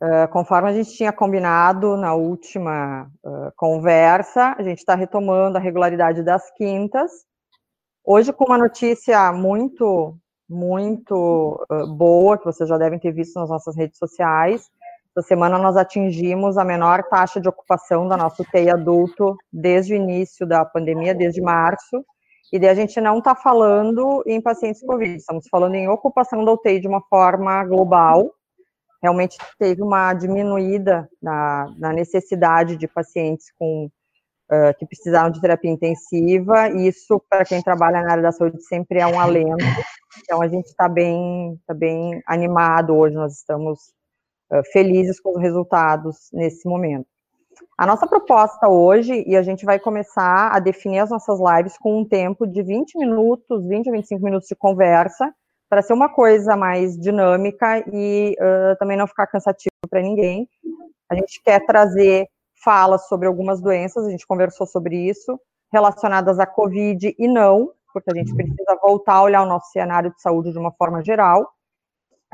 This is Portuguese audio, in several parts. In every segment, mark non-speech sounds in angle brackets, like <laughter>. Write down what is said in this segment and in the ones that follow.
Uh, conforme a gente tinha combinado na última uh, conversa, a gente está retomando a regularidade das quintas. Hoje, com uma notícia muito, muito uh, boa, que vocês já devem ter visto nas nossas redes sociais. Essa semana nós atingimos a menor taxa de ocupação da nossa UTI adulto desde o início da pandemia, desde março. E daí a gente não está falando em pacientes Covid, estamos falando em ocupação da UTI de uma forma global realmente teve uma diminuída na, na necessidade de pacientes com uh, que precisavam de terapia intensiva. Isso, para quem trabalha na área da saúde, sempre é um alento. Então, a gente está bem, tá bem animado hoje, nós estamos uh, felizes com os resultados nesse momento. A nossa proposta hoje, e a gente vai começar a definir as nossas lives com um tempo de 20 minutos, 20 a 25 minutos de conversa, para ser uma coisa mais dinâmica e uh, também não ficar cansativo para ninguém. A gente quer trazer falas sobre algumas doenças, a gente conversou sobre isso, relacionadas à Covid e não, porque a gente precisa voltar a olhar o nosso cenário de saúde de uma forma geral.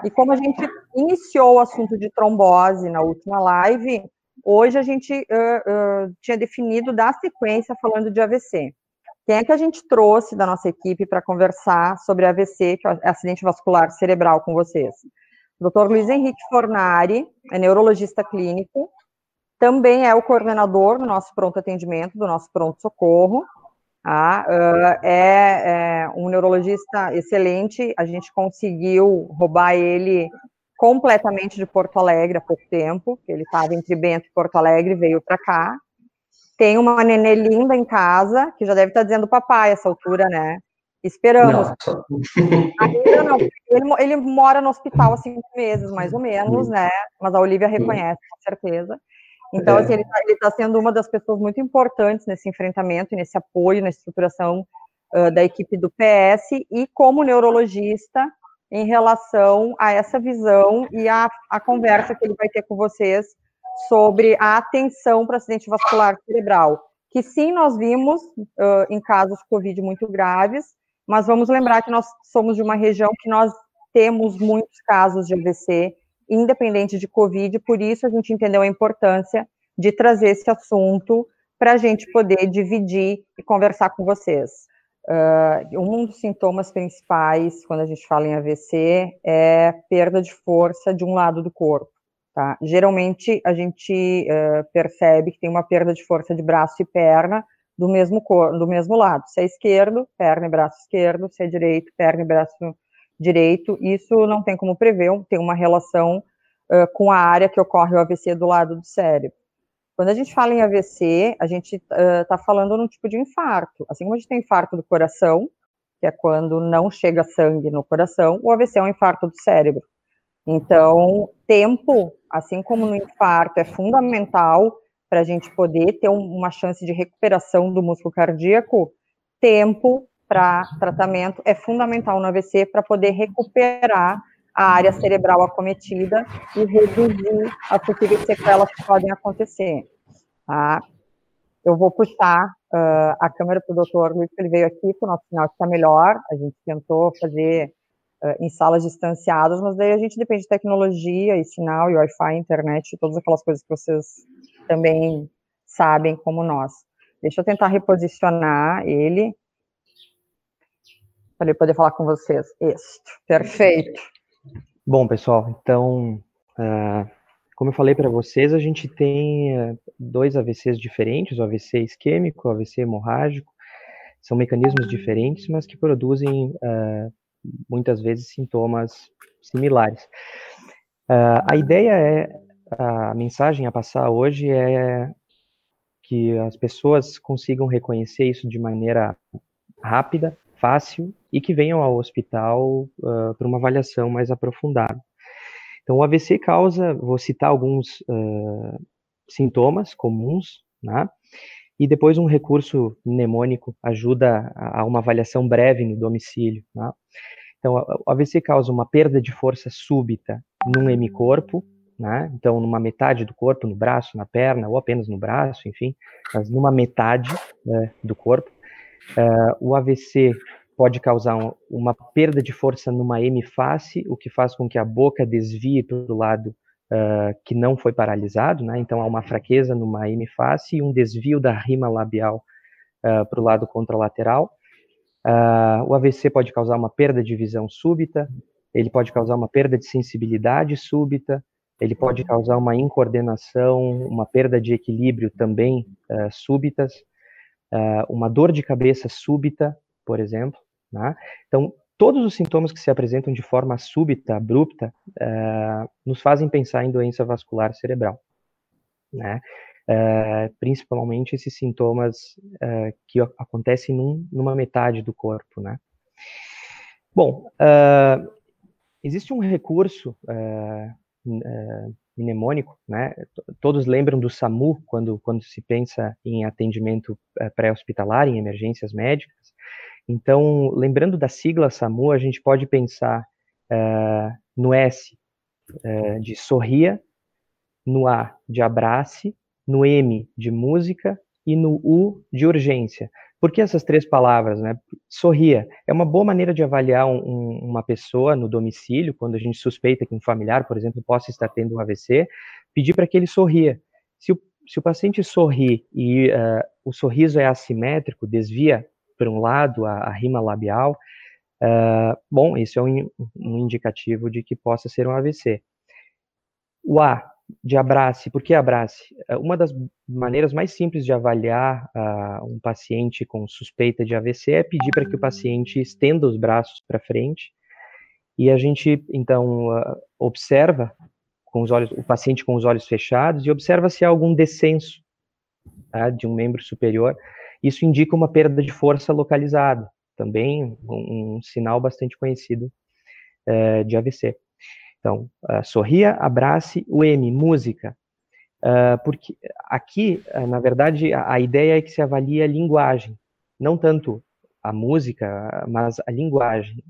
E como a gente iniciou o assunto de trombose na última live, hoje a gente uh, uh, tinha definido da sequência falando de AVC. Quem é que a gente trouxe da nossa equipe para conversar sobre AVC, que é acidente vascular cerebral, com vocês? Dr. Luiz Henrique Fornari é neurologista clínico, também é o coordenador do nosso pronto atendimento, do nosso pronto socorro. Tá? Uh, é, é, um neurologista excelente. A gente conseguiu roubar ele completamente de Porto Alegre há pouco tempo. Ele estava entre Bento e Porto Alegre, veio para cá. Tem uma nenê linda em casa, que já deve estar dizendo papai essa altura, né? Esperamos. Ainda não. <laughs> Ele, ele, mora no hospital há cinco meses, mais ou menos, né? Mas a Olivia reconhece, com certeza. Então, é. assim, ele está tá sendo uma das pessoas muito importantes nesse enfrentamento, nesse apoio, na estruturação uh, da equipe do PS, e como neurologista, em relação a essa visão e a, a conversa que ele vai ter com vocês sobre a atenção para acidente vascular cerebral, que sim, nós vimos uh, em casos Covid muito graves, mas vamos lembrar que nós somos de uma região que nós temos muitos casos de AVC, independente de Covid, por isso a gente entendeu a importância de trazer esse assunto para a gente poder dividir e conversar com vocês. Uh, um dos sintomas principais quando a gente fala em AVC é perda de força de um lado do corpo. Tá? Geralmente a gente uh, percebe que tem uma perda de força de braço e perna do mesmo, cor, do mesmo lado. Se é esquerdo, perna e braço esquerdo, se é direito, perna e braço direito. Isso não tem como prever, tem uma relação uh, com a área que ocorre o AVC do lado do cérebro. Quando a gente fala em AVC, a gente está uh, falando num tipo de infarto. Assim como a gente tem infarto do coração, que é quando não chega sangue no coração, o AVC é um infarto do cérebro. Então, tempo, assim como no infarto, é fundamental para a gente poder ter uma chance de recuperação do músculo cardíaco. Tempo para tratamento é fundamental no AVC para poder recuperar a área cerebral acometida e reduzir as possíveis sequelas que podem acontecer. Tá? Eu vou puxar uh, a câmera para o doutor Luiz, que ele veio aqui, para o nosso sinal está melhor. A gente tentou fazer em salas distanciadas, mas daí a gente depende de tecnologia e sinal e Wi-Fi, internet, todas aquelas coisas que vocês também sabem como nós. Deixa eu tentar reposicionar ele para ele poder falar com vocês. Isso, perfeito. Bom, pessoal, então, uh, como eu falei para vocês, a gente tem uh, dois AVCs diferentes, o AVC isquêmico, o AVC hemorrágico, são mecanismos diferentes, mas que produzem uh, muitas vezes sintomas similares. Uh, a ideia é, a mensagem a passar hoje é que as pessoas consigam reconhecer isso de maneira rápida, fácil e que venham ao hospital uh, para uma avaliação mais aprofundada. Então, o AVC causa, vou citar alguns uh, sintomas comuns, né? E depois um recurso mnemônico ajuda a uma avaliação breve no domicílio. Né? Então, o AVC causa uma perda de força súbita num hemicorpo, né? Então, numa metade do corpo, no braço, na perna, ou apenas no braço, enfim, mas numa metade né, do corpo. Uh, o AVC pode causar um, uma perda de força numa hemiface, o que faz com que a boca desvie para o lado uh, que não foi paralisado, né? Então há uma fraqueza numa hemiface e um desvio da rima labial uh, para o lado contralateral. Uh, o AVC pode causar uma perda de visão súbita, ele pode causar uma perda de sensibilidade súbita, ele pode causar uma incoordenação, uma perda de equilíbrio também uh, súbitas, uh, uma dor de cabeça súbita, por exemplo. Né? Então, todos os sintomas que se apresentam de forma súbita, abrupta, uh, nos fazem pensar em doença vascular cerebral. Né? principalmente esses sintomas que acontecem num, numa metade do corpo. Né? Bom, existe um recurso uh, mnemônico, né? Todos lembram do SAMU quando, quando se pensa em atendimento uh, pré-hospitalar, em emergências médicas. Então, lembrando da sigla SAMU, a gente pode pensar uh, no S de sorria, no A de abrace, no M de música e no U de urgência. Por que essas três palavras, né? Sorria. É uma boa maneira de avaliar um, um, uma pessoa no domicílio, quando a gente suspeita que um familiar, por exemplo, possa estar tendo um AVC, pedir para que ele sorria. Se o, se o paciente sorri e uh, o sorriso é assimétrico, desvia para um lado a, a rima labial, uh, bom, isso é um, um indicativo de que possa ser um AVC. O A, de abrace. Por que abrace? É, uma das maneiras mais simples de avaliar uh, um paciente com suspeita de AVC é pedir para que o paciente estenda os braços para frente e a gente então uh, observa com os olhos, o paciente com os olhos fechados e observa se há algum descenso tá, de um membro superior. Isso indica uma perda de força localizada, também um, um sinal bastante conhecido uh, de AVC. Então, uh, sorria, abrace, o M, música. Uh, porque aqui, na verdade, a, a, ideia é que se avalie a linguagem, não tanto a música, mas a linguagem.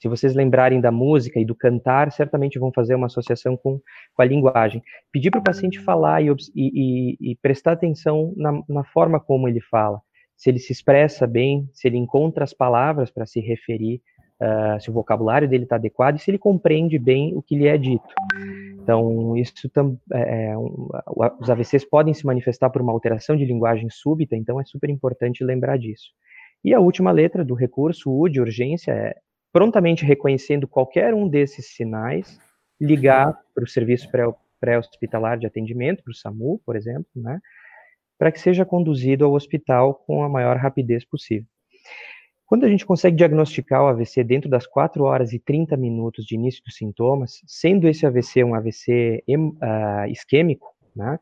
Se vocês lembrarem da música e do cantar, certamente vão fazer uma associação com, com a linguagem. Pedir para o paciente falar e, e, e, prestar atenção na, na forma como ele fala. Se ele se expressa bem, se ele encontra as palavras para se referir uh, se o vocabulário dele está adequado e se ele compreende bem o que lhe é dito. Então, isso tam, é, é um, os AVCs podem se manifestar por uma alteração de linguagem súbita, então é super importante lembrar disso. E a última letra do recurso, o de urgência, é prontamente reconhecendo qualquer um desses sinais, ligar para o serviço pré-hospitalar de atendimento, para o SAMU, por exemplo, né, para que seja conduzido ao hospital com a maior rapidez possível. Quando a gente consegue diagnosticar o AVC dentro das 4 horas e 30 minutos de início dos sintomas, sendo esse AVC um AVC uh, ah, isquêmico, né,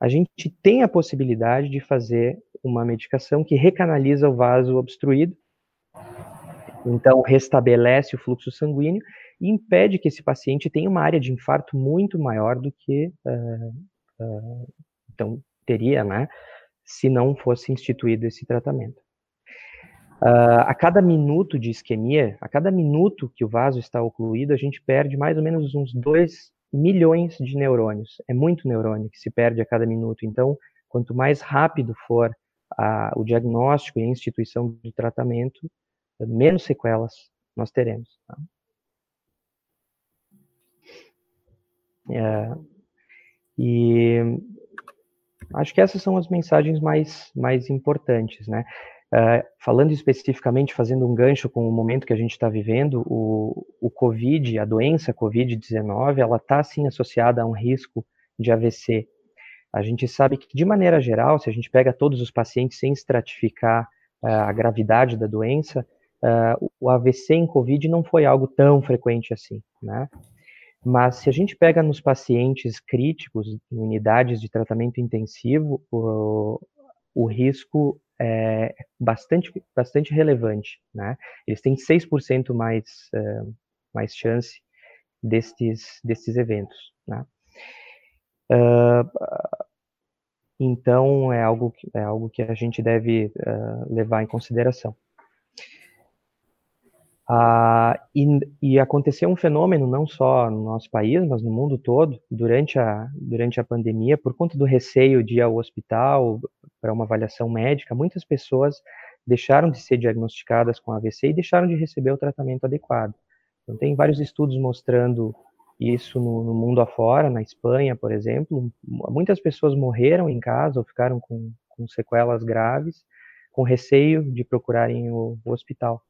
a gente tem a possibilidade de fazer uma medicação que recanaliza o vaso obstruído, então restabelece o fluxo sanguíneo e impede que esse paciente tenha uma área de infarto muito maior do que uh, uh, então teria, né, se não fosse instituído esse tratamento. Uh, a cada minuto de isquemia, a cada minuto que o vaso está ocluído, a gente perde mais ou menos uns 2 milhões de neurônios. É muito neurônio que se perde a cada minuto. Então, quanto mais rápido for a, o diagnóstico e a instituição do tratamento, menos sequelas nós teremos. Tá? É, e acho que essas são as mensagens mais, mais importantes, né? Uh, falando especificamente, fazendo um gancho com o momento que a gente está vivendo, o, o Covid, a doença Covid-19, ela está sim associada a um risco de AVC. A gente sabe que, de maneira geral, se a gente pega todos os pacientes sem estratificar uh, a gravidade da doença, uh, o AVC em Covid não foi algo tão frequente assim, né? Mas se a gente pega nos pacientes críticos, em unidades de tratamento intensivo, o, o risco é bastante, bastante relevante, né? Eles têm 6% mais, uh, mais chance destes, destes eventos, né? Uh, então, é algo, que, é algo que a gente deve uh, levar em consideração. Ah, e, e, aconteceu um fenômeno não só no nosso país, mas no mundo todo, durante a, durante a pandemia, por conta do receio de ir ao hospital para uma avaliação médica, muitas pessoas deixaram de ser diagnosticadas com AVC e deixaram de receber o tratamento adequado. Então, tem vários estudos mostrando isso no, no, mundo afora, na Espanha, por exemplo. Muitas pessoas morreram em casa ou ficaram com, com sequelas graves, com receio de procurarem o, o hospital.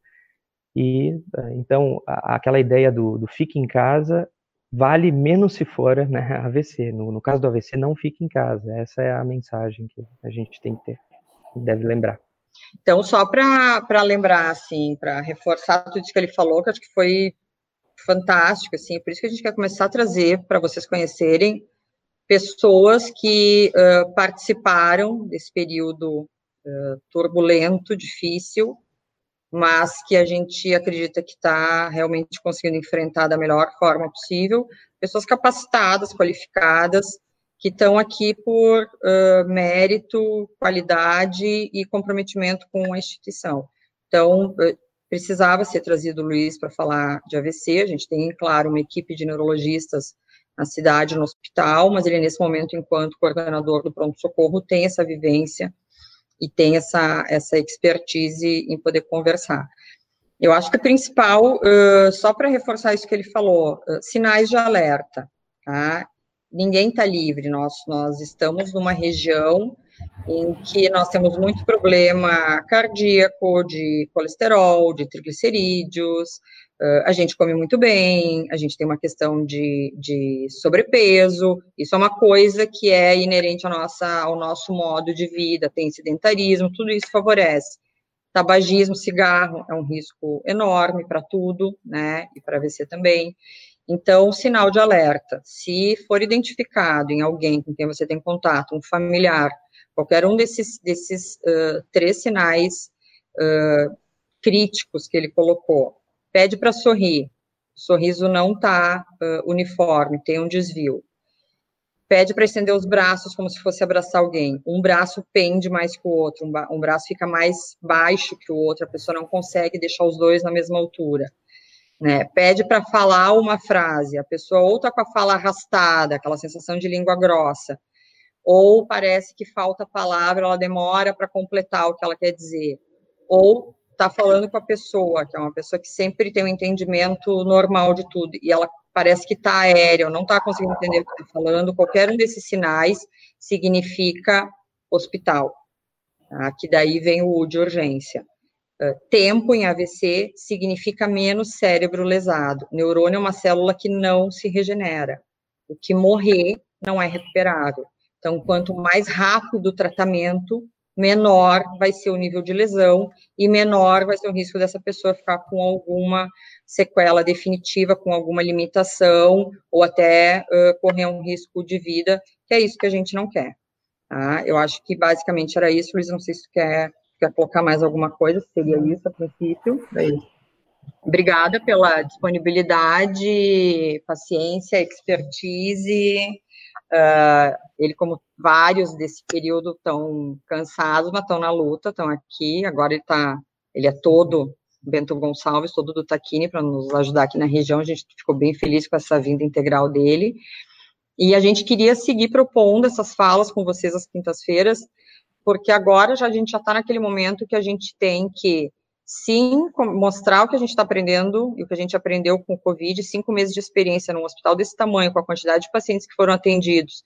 E eh, então a, aquela ideia do, do fique em casa vale menos se for né, <laughs> AVC. No, no caso do AVC, não fique em casa. Essa é a mensagem que a gente tem que ter, deve lembrar. Então, só para lembrar, assim, para reforçar tudo isso que ele falou, que acho que foi fantástico, assim, por isso que a gente quer começar a trazer para vocês conhecerem pessoas que uh, participaram desse período uh, turbulento, difícil, mas que a gente acredita que está realmente conseguindo enfrentar da melhor forma possível, pessoas capacitadas, qualificadas, que estão aqui por uh, mérito, qualidade e comprometimento com a instituição. Então, precisava ser trazido o Luiz para falar de AVC, a gente tem, claro, uma equipe de neurologistas na cidade, no hospital, mas ele, nesse momento, enquanto coordenador do pronto-socorro, tem essa vivência e tem essa, essa expertise em poder conversar. Eu acho que o principal, uh, só para reforçar isso que ele falou, uh, sinais de alerta, tá? Ninguém está livre, nós, nós estamos numa região em que nós temos muito problema cardíaco, de colesterol, de triglicerídeos, Uh, a gente come muito bem, a gente tem uma questão de, de sobrepeso, isso é uma coisa que é inerente à nossa, ao nosso modo de vida, tem sedentarismo, tudo isso favorece. Tabagismo, cigarro é um risco enorme para tudo, né, e para AVC também. Então, sinal de alerta, se for identificado em alguém com quem você tem contato, um familiar, qualquer um desses, desses uh, três sinais uh, críticos que ele colocou, pede para sorrir, sorriso não está uh, uniforme, tem um desvio. Pede para estender os braços como se fosse abraçar alguém. Um braço pende mais que o outro, um, um braço fica mais baixo que o outro, a pessoa não consegue deixar os dois na mesma altura. Né? Pede para falar uma frase, a pessoa ou está com a fala arrastada, aquela sensação de língua grossa, ou parece que falta palavra, ela demora para completar o que ela quer dizer, ou está falando com a pessoa, que é uma pessoa que sempre tem um entendimento normal de tudo, e ela parece que está aérea, não está conseguindo entender o que está falando, qualquer um desses sinais significa hospital, tá? que daí vem o U de urgência. Uh, tempo em AVC significa menos cérebro lesado. Neurônio é uma célula que não se regenera. O que morrer não é recuperável. Então, quanto mais rápido o tratamento, menor vai ser o nível de lesão e menor vai ser o risco dessa pessoa ficar com alguma sequela definitiva, com alguma limitação, ou até uh, correr um risco de vida, que é isso que a gente não quer. Tá? Eu acho que basicamente era isso, Luiz, não sei se tu quer, quer colocar mais alguma coisa, seria isso a princípio. É. Obrigada pela disponibilidade, paciência, expertise, Uh, ele, como vários desse período, estão cansados, mas estão na luta, estão aqui. Agora ele está, ele é todo Bento Gonçalves, todo do Taquini, para nos ajudar aqui na região. A gente ficou bem feliz com essa vinda integral dele. E a gente queria seguir propondo essas falas com vocês às quintas-feiras, porque agora já, a gente já está naquele momento que a gente tem que sim mostrar o que a gente está aprendendo e o que a gente aprendeu com o Covid, cinco meses de experiência num hospital desse tamanho, com a quantidade de pacientes que foram atendidos,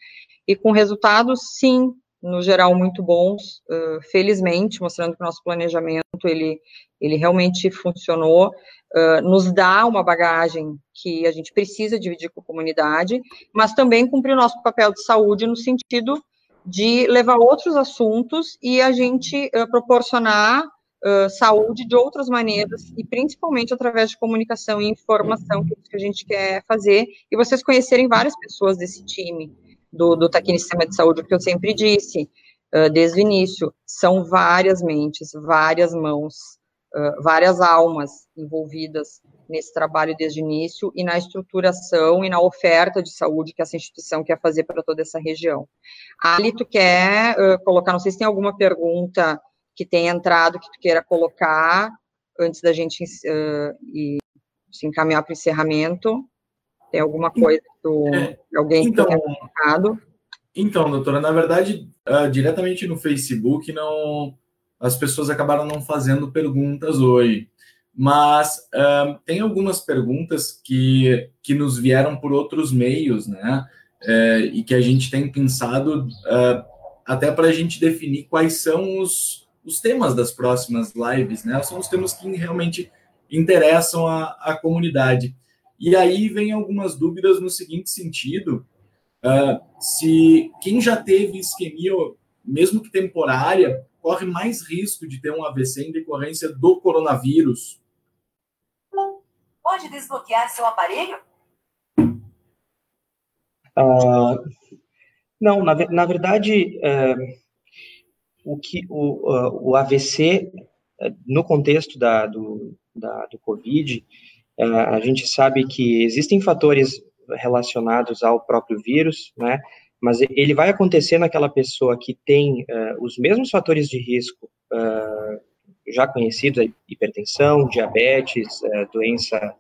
e com resultados, sim, no geral, muito bons, uh, felizmente, mostrando que o nosso planejamento, ele, ele realmente funcionou, uh, nos dá uma bagagem que a gente precisa dividir com a comunidade, mas também cumprir o nosso papel de saúde no sentido de levar outros assuntos e a gente uh, proporcionar saúde de outras maneiras e principalmente através de comunicação e informação que, que a gente quer fazer e vocês conhecerem várias pessoas desse time do, do Taquini Sistema de Saúde, que eu sempre disse uh, desde o início, são várias mentes, várias mãos, uh, várias almas envolvidas nesse trabalho desde o início e na estruturação e na oferta de saúde que essa instituição quer fazer para toda essa região. Ali, tu quer uh, colocar, não sei se tem alguma pergunta que tem entrado que tu queira colocar antes da gente uh, e, se encaminhar para o encerramento? Tem alguma coisa que tu, é, alguém então, tenha colocado? Então, doutora, na verdade, uh, diretamente no Facebook, não, as pessoas acabaram não fazendo perguntas hoje. mas uh, tem algumas perguntas que, que nos vieram por outros meios, né? É, e que a gente tem pensado até para a gente definir quais são os, os temas das próximas lives, né? São os temas que realmente interessam a, a comunidade. E aí vem algumas dúvidas no seguinte sentido: uh, se quem já teve isquemia, mesmo que temporária, corre mais risco de ter um AVC em decorrência do coronavírus Pode desbloquear seu aparelho? Uh, não, na, na verdade, uh, o, que, o, uh, o AVC, é, no contexto da, do, da, do COVID, é, a gente sabe que existem fatores relacionados ao próprio vírus, né? Mas ele vai acontecer naquela pessoa que tem os mesmos fatores de risco já conhecidos, hipertensão, diabetes, doença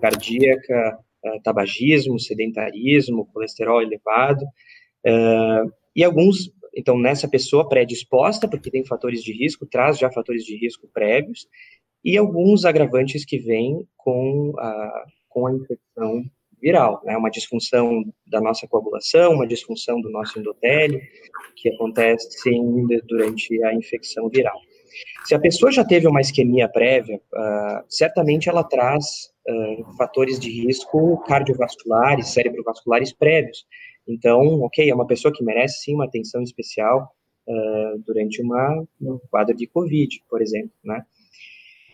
cardíaca, tabagismo, sedentarismo, colesterol elevado, e alguns então, nessa pessoa predisposta, porque tem fatores de risco, traz já fatores de risco prévios, e alguns agravantes que vêm com a, com a infecção viral, né? Uma disfunção da nossa coagulação, uma disfunção do nosso endotélio, que acontece durante a infecção viral. Se a pessoa já teve uma isquemia prévia, uh, certamente ela traz uh, fatores de risco cardiovasculares, cerebrovasculares prévios, então, ok, é uma pessoa que merece sim uma atenção especial uh, durante uma, um quadro de Covid, por exemplo, né?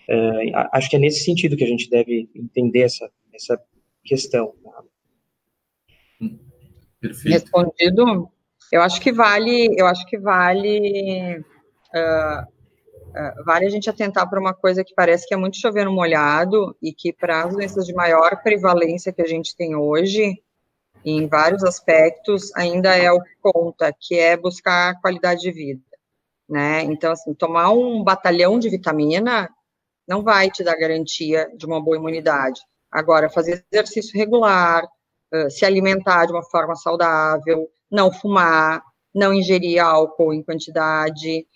Uh, acho que é nesse sentido que a gente deve entender essa, essa questão. Né? Perfeito. Respondido, eu acho que vale, eu acho que vale, uh, uh, vale a gente atentar para uma coisa que parece que é muito chover no molhado e que para as doenças de maior prevalência que a gente tem hoje, em vários aspectos, ainda é o que conta, que é buscar qualidade de vida, né? Então, assim, tomar um batalhão de vitamina não vai te dar garantia de uma boa imunidade. Agora, fazer exercício regular, se alimentar de uma forma saudável, não fumar, não ingerir álcool em quantidade,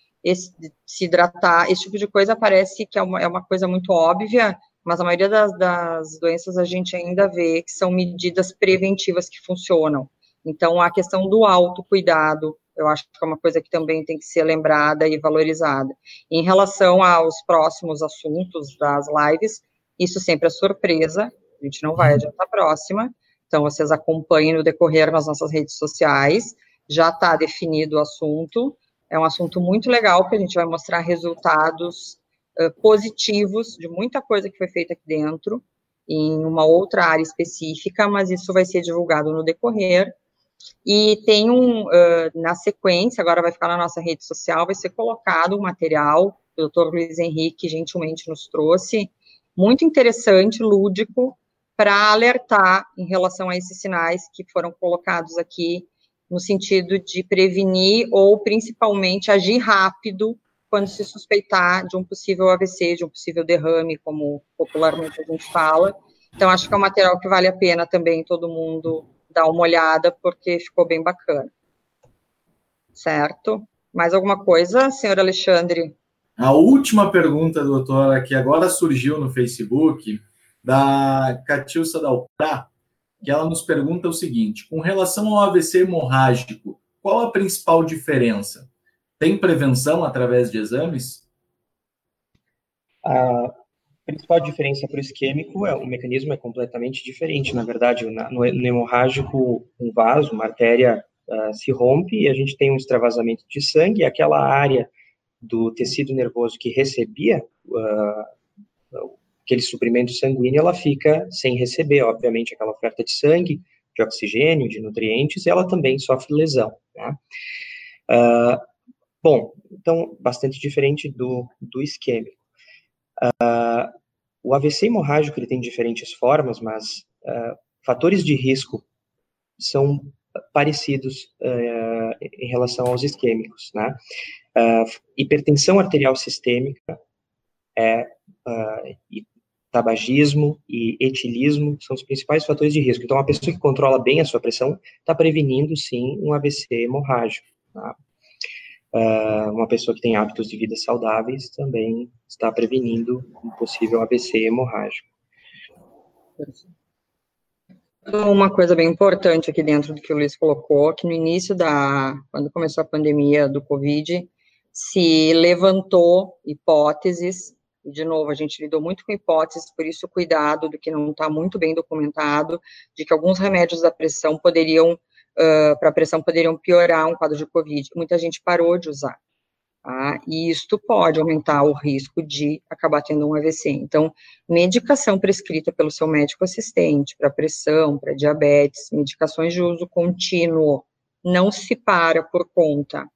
se hidratar, esse tipo de coisa parece que é uma, é uma coisa muito óbvia, mas a maioria das, das doenças a gente ainda vê que são medidas preventivas que funcionam. Então, a questão do autocuidado, eu acho que é uma coisa que também tem que ser lembrada e valorizada. Em relação aos próximos assuntos das lives, isso sempre é surpresa, a gente não vai adiantar a próxima, então vocês acompanhem no decorrer nas nossas redes sociais, já está definido o assunto, é um assunto muito legal, que a gente vai mostrar resultados positivos de muita coisa que foi feita aqui dentro, em uma outra área específica, mas isso vai ser divulgado no decorrer. E tem um, uh, na sequência, agora vai ficar na nossa rede social, vai ser colocado um material que o doutor Luiz Henrique gentilmente nos trouxe, muito interessante, lúdico, para alertar em relação a esses sinais que foram colocados aqui, no sentido de prevenir ou principalmente agir rápido quando se suspeitar de um possível AVC, de um possível derrame, como popularmente a gente fala. Então, acho que é um material que vale a pena também todo mundo dar uma olhada, porque ficou bem bacana. Certo? Mais alguma coisa, senhor Alexandre? A última pergunta, doutora, que agora surgiu no Facebook, da Catilça Dalprá, que ela nos pergunta o seguinte: com relação ao AVC hemorrágico, qual a principal diferença? Tem prevenção através de exames? A principal diferença para o isquêmico é o mecanismo é completamente diferente. Na verdade, no, hemorrágico, um vaso, uma artéria uh, se rompe e a gente tem um extravasamento de sangue. E aquela área do tecido nervoso que recebia uh, aquele suprimento sanguíneo, ela fica sem receber, obviamente, aquela oferta de sangue, de oxigênio, de nutrientes, e ela também sofre lesão. Né? Uh, Bom, então, bastante diferente do, do isquêmico. Uh, o AVC hemorrágico ele tem diferentes formas, mas uh, fatores de risco são parecidos uh, em relação aos isquêmicos, né? hipertensão arterial sistêmica, é, e tabagismo e etilismo são os principais fatores de risco. Então, a pessoa que controla bem a sua pressão está prevenindo, sim, um AVC hemorrágico. Tá? Uh, uma pessoa que tem hábitos de vida saudáveis também está prevenindo um possível AVC hemorrágico. Uma coisa bem importante aqui dentro do que o Luiz colocou, que no início da, quando começou a pandemia do Covid, se levantou hipóteses, e de novo, a gente lidou muito com hipóteses, por isso cuidado do que não está muito bem documentado, de que alguns remédios da pressão poderiam, uh, para pressão, poderiam piorar um quadro de Covid. Muita gente parou de usar. Tá? E isto pode aumentar o risco de acabar tendo um AVC. Então, medicação prescrita pelo seu médico assistente para pressão, para diabetes, medicações de uso contínuo, não se para por conta.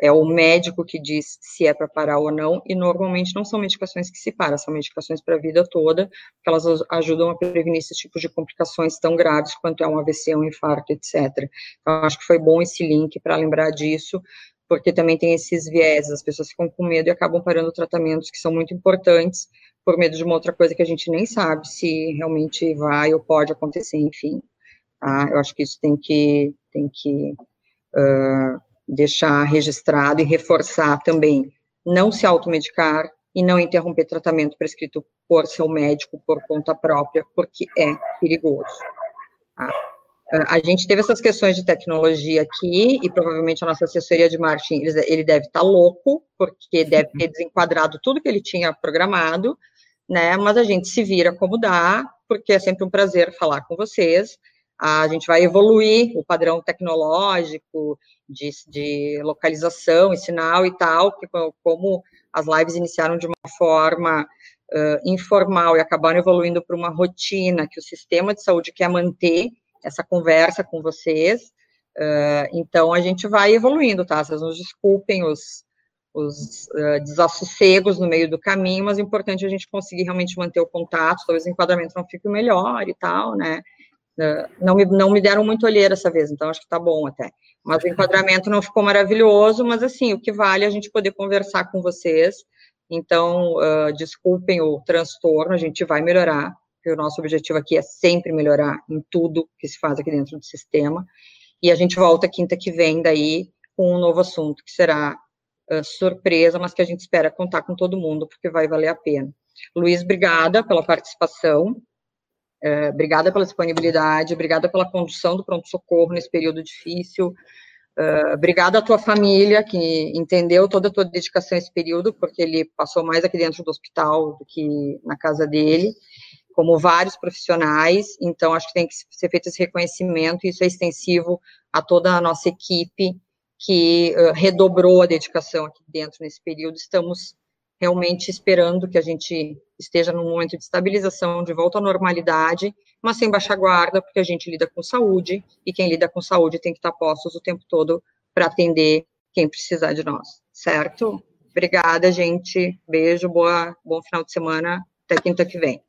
É o médico que diz se é para parar ou não, e normalmente não são medicações que se param, são medicações para a vida toda, porque elas ajudam a prevenir esses tipos de complicações tão graves quanto é um AVC, um infarto, etc. Então, acho que foi bom esse link para lembrar disso, porque também tem esses viés, as pessoas ficam com medo e acabam parando tratamentos que são muito importantes, por medo de uma outra coisa que a gente nem sabe se realmente vai ou pode acontecer, enfim. Tá? Eu acho que isso tem que, tem que uh, deixar registrado e reforçar também, não se automedicar e não interromper tratamento prescrito por seu médico por conta própria, porque é perigoso. Tá? A gente teve essas questões de tecnologia aqui, e provavelmente a nossa assessoria de marketing, ele deve estar tá louco, porque deve ter desenquadrado tudo que ele tinha programado, né? Mas a gente se vira como dá, porque é sempre um prazer falar com vocês. A gente vai evoluir o padrão tecnológico de, de localização e sinal e tal, que como as lives iniciaram de uma forma uh, informal e acabaram evoluindo para uma rotina que o sistema de saúde quer manter, essa conversa com vocês. Uh, então, a gente vai evoluindo, tá? Vocês nos desculpem os, os uh, desassossegos no meio do caminho, mas é importante a gente conseguir realmente manter o contato, talvez o enquadramento não fique melhor e tal, né? Uh, não, me, não me deram muito olheira essa vez, então acho que tá bom até. Mas o enquadramento não ficou maravilhoso, mas assim, o que vale é a gente poder conversar com vocês. Então, uh, desculpem o transtorno, a gente vai melhorar, porque o nosso objetivo aqui é sempre melhorar em tudo que se faz aqui dentro do sistema. E a gente volta quinta que vem daí com um novo assunto, que será uh, surpresa, mas que a gente espera contar com todo mundo, porque vai valer a pena. Luiz, obrigada pela participação, uh, obrigada pela disponibilidade, obrigada pela condução do pronto-socorro nesse período difícil, Uh, obrigada à tua família, que entendeu toda a tua dedicação a esse período, porque ele passou mais aqui dentro do hospital do que na casa dele como vários profissionais, então acho que tem que ser feito esse reconhecimento, e isso é extensivo a toda a nossa equipe que uh, redobrou a dedicação aqui dentro nesse período. Estamos realmente esperando que a gente esteja num momento de estabilização, de volta à normalidade, mas sem baixar guarda, porque a gente lida com saúde, e quem lida com saúde tem que estar postos o tempo todo para atender quem precisar de nós, certo? Obrigada, gente. Beijo, boa, bom final de semana. Até quinta que vem.